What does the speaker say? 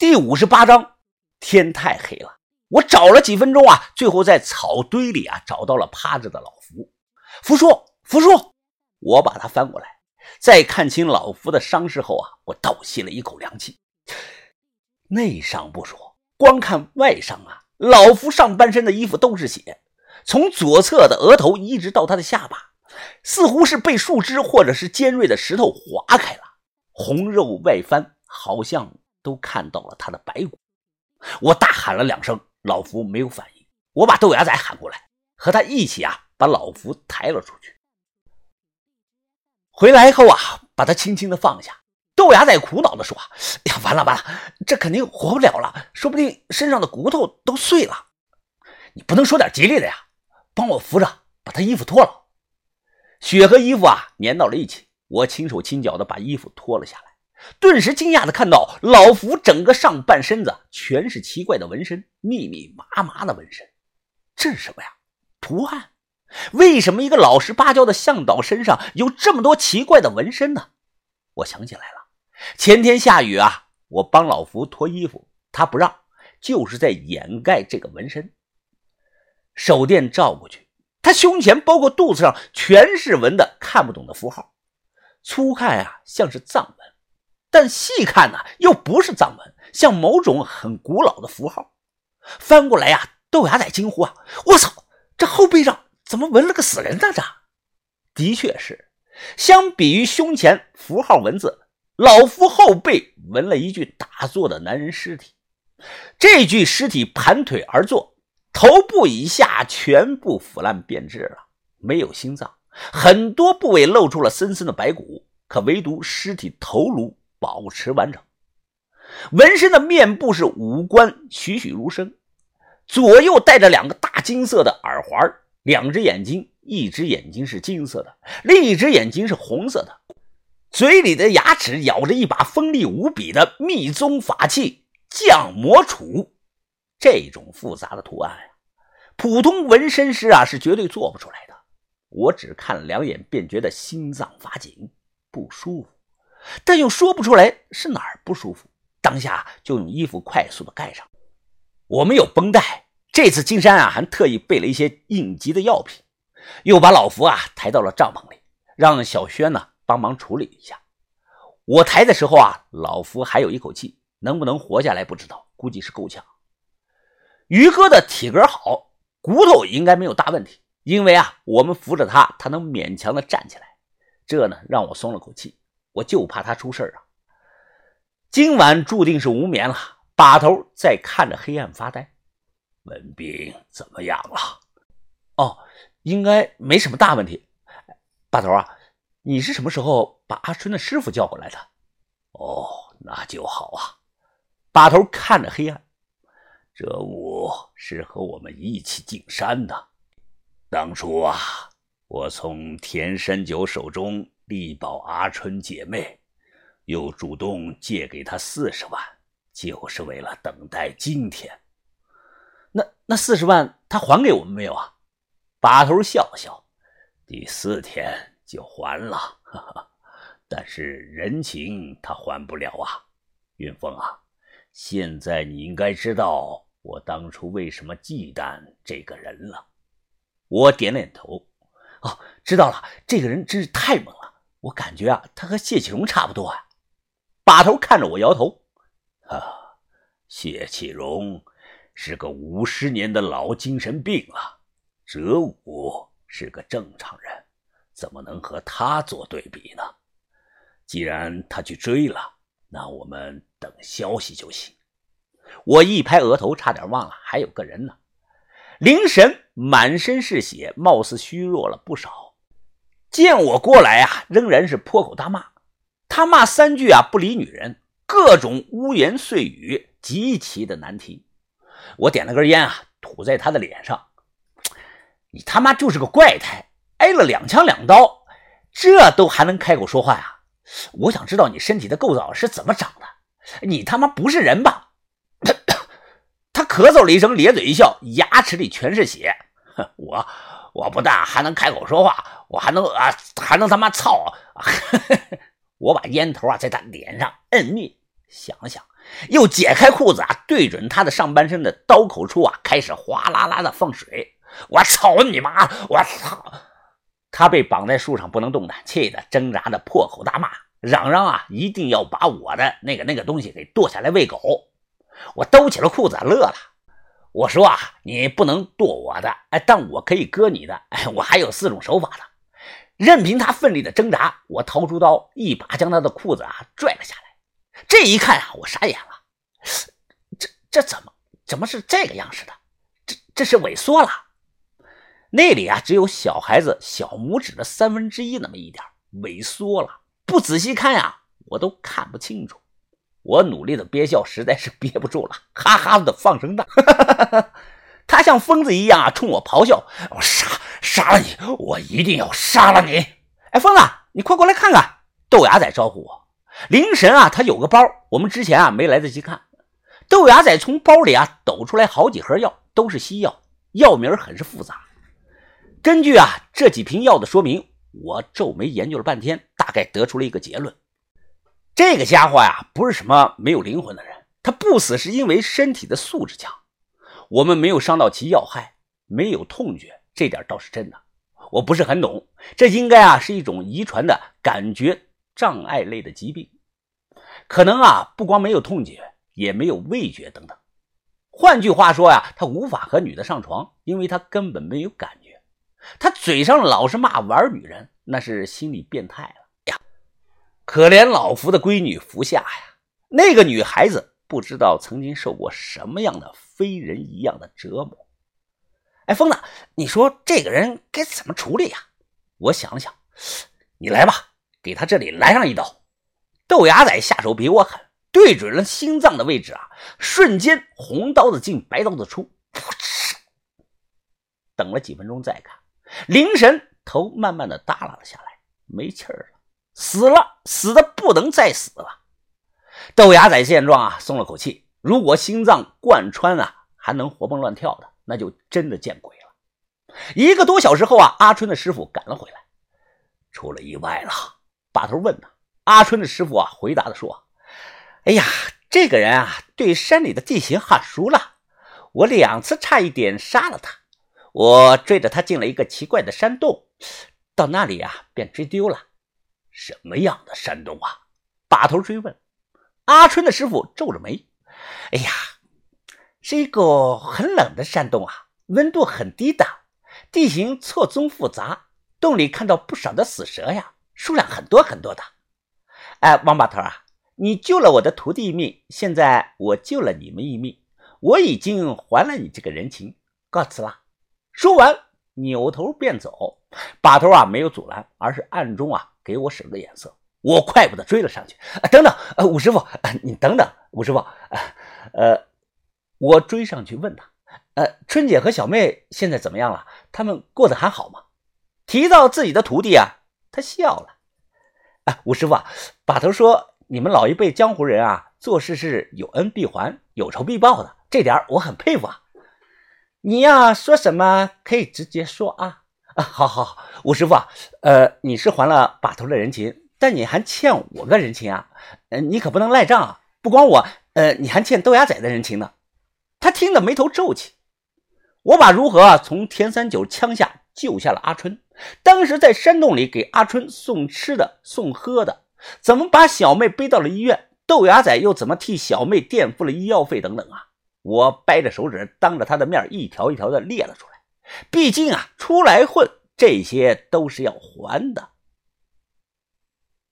第五十八章，天太黑了，我找了几分钟啊，最后在草堆里啊找到了趴着的老福。福叔，福叔，我把他翻过来，在看清老福的伤势后啊，我倒吸了一口凉气。内伤不说，光看外伤啊，老福上半身的衣服都是血，从左侧的额头一直到他的下巴，似乎是被树枝或者是尖锐的石头划开了，红肉外翻，好像。都看到了他的白骨，我大喊了两声，老福没有反应。我把豆芽仔喊过来，和他一起啊，把老福抬了出去。回来后啊，把他轻轻的放下。豆芽仔苦恼的说：“哎呀，完了完了，这肯定活不了了，说不定身上的骨头都碎了。你不能说点吉利的呀，帮我扶着，把他衣服脱了。血和衣服啊粘到了一起，我轻手轻脚的把衣服脱了下来。”顿时惊讶的看到老福整个上半身子全是奇怪的纹身，密密麻麻的纹身，这是什么呀？图案？为什么一个老实巴交的向导身上有这么多奇怪的纹身呢？我想起来了，前天下雨啊，我帮老福脱衣服，他不让，就是在掩盖这个纹身。手电照过去，他胸前包括肚子上全是纹的看不懂的符号，粗看啊像是藏文。但细看呢，又不是藏文，像某种很古老的符号。翻过来呀，豆芽仔惊呼啊：“我操，这后背上怎么纹了个死人呢？”这的确是，相比于胸前符号文字，老夫后背纹了一具打坐的男人尸体。这具尸体盘腿而坐，头部以下全部腐烂变质了，没有心脏，很多部位露出了森森的白骨，可唯独尸体头颅。保持完整，纹身的面部是五官栩栩如生，左右戴着两个大金色的耳环，两只眼睛，一只眼睛是金色的，另一只眼睛是红色的，嘴里的牙齿咬着一把锋利无比的密宗法器降魔杵。这种复杂的图案呀，普通纹身师啊是绝对做不出来的。我只看了两眼，便觉得心脏发紧，不舒服。但又说不出来是哪儿不舒服，当下就用衣服快速的盖上。我们有绷带，这次金山啊还特意备了一些应急的药品，又把老福啊抬到了帐篷里，让小轩呢帮忙处理一下。我抬的时候啊，老福还有一口气，能不能活下来不知道，估计是够呛。于哥的体格好，骨头应该没有大问题，因为啊我们扶着他，他能勉强的站起来，这呢让我松了口气。我就怕他出事啊！今晚注定是无眠了。把头在看着黑暗发呆。文斌怎么样了？哦，应该没什么大问题。把头啊，你是什么时候把阿春的师傅叫过来的？哦，那就好啊。把头看着黑暗，这物是和我们一起进山的。当初啊，我从田山九手中。力保阿春姐妹，又主动借给她四十万，就是为了等待今天。那那四十万他还给我们没有啊？把头笑笑，第四天就还了。哈哈，但是人情他还不了啊。云峰啊，现在你应该知道我当初为什么忌惮这个人了。我点点头，哦，知道了。这个人真是太猛了。我感觉啊，他和谢启荣差不多啊。把头看着我摇头，啊，谢启荣是个五十年的老精神病了，哲武是个正常人，怎么能和他做对比呢？既然他去追了，那我们等消息就行。我一拍额头，差点忘了还有个人呢。灵神满身是血，貌似虚弱了不少。见我过来啊，仍然是破口大骂。他骂三句啊，不理女人，各种污言碎语，极其的难听。我点了根烟啊，吐在他的脸上。你他妈就是个怪胎，挨了两枪两刀，这都还能开口说话呀？我想知道你身体的构造是怎么长的？你他妈不是人吧？他咳嗽了一声，咧嘴一笑，牙齿里全是血。我。我不但还能开口说话，我还能啊，还能他妈操！我把烟头啊在他脸上摁灭，想想，又解开裤子啊，对准他的上半身的刀口处啊，开始哗啦啦的放水。我操你妈！我操！他被绑在树上不能动弹，气得挣扎的破口大骂，嚷嚷啊，一定要把我的那个那个东西给剁下来喂狗。我兜起了裤子乐了，我说啊，你不能剁我的，哎，但我可以割你的，哎，我还有四种手法的。任凭他奋力的挣扎，我掏出刀，一把将他的裤子啊拽了下来。这一看啊，我傻眼了，这这怎么怎么是这个样式的？这这是萎缩了。那里啊，只有小孩子小拇指的三分之一那么一点萎缩了。不仔细看呀，我都看不清楚。我努力的憋笑，实在是憋不住了，哈哈的放声大。哈哈哈哈他像疯子一样啊，冲我咆哮：“我杀杀了你！我一定要杀了你！”哎，疯子，你快过来看看！豆芽仔招呼我。灵神啊，他有个包，我们之前啊没来得及看。豆芽仔从包里啊抖出来好几盒药，都是西药，药名很是复杂。根据啊这几瓶药的说明，我皱眉研究了半天，大概得出了一个结论：这个家伙呀，不是什么没有灵魂的人，他不死是因为身体的素质强。我们没有伤到其要害，没有痛觉，这点倒是真的。我不是很懂，这应该啊是一种遗传的感觉障碍类的疾病，可能啊不光没有痛觉，也没有味觉等等。换句话说呀，他无法和女的上床，因为他根本没有感觉。他嘴上老是骂玩女人，那是心理变态了呀！可怜老福的闺女福夏呀，那个女孩子不知道曾经受过什么样的非人一样的折磨。哎，疯子，你说这个人该怎么处理呀？我想了想，你来吧，给他这里来上一刀。豆芽仔下手比我狠，对准了心脏的位置啊，瞬间红刀子进，白刀子出，噗嗤等了几分钟再看。灵神头慢慢的耷拉了下来，没气儿了，死了，死的不能再死了。豆芽仔见状啊，松了口气。如果心脏贯穿啊，还能活蹦乱跳的，那就真的见鬼了。一个多小时后啊，阿春的师傅赶了回来，出了意外了。把头问他，阿春的师傅啊，回答的说：“哎呀，这个人啊，对山里的地形很熟了，我两次差一点杀了他。”我追着他进了一个奇怪的山洞，到那里啊，便追丢了。什么样的山洞啊？把头追问。阿春的师傅皱着眉：“哎呀，是一个很冷的山洞啊，温度很低的，地形错综复杂，洞里看到不少的死蛇呀，数量很多很多的。哎，王把头啊，你救了我的徒弟一命，现在我救了你们一命，我已经还了你这个人情，告辞了。”说完，扭头便走。把头啊，没有阻拦，而是暗中啊给我使了个眼色。我快步的追了上去。等等，呃，武师傅，你等等，武师傅，呃，我追上去问他，呃，春姐和小妹现在怎么样了？他们过得还好吗？提到自己的徒弟啊，他笑了。啊，武师傅，啊把头说，你们老一辈江湖人啊，做事是有恩必还，有仇必报的，这点我很佩服啊。你要说什么可以直接说啊啊！好好，好，武师傅啊，呃，你是还了把头的人情，但你还欠我个人情啊！呃，你可不能赖账啊！不光我，呃，你还欠豆芽仔的人情呢。他听得眉头皱起。我把如何从田三九枪下救下了阿春，当时在山洞里给阿春送吃的送喝的，怎么把小妹背到了医院，豆芽仔又怎么替小妹垫付了医药费等等啊！我掰着手指，当着他的面一条一条的列了出来。毕竟啊，出来混，这些都是要还的。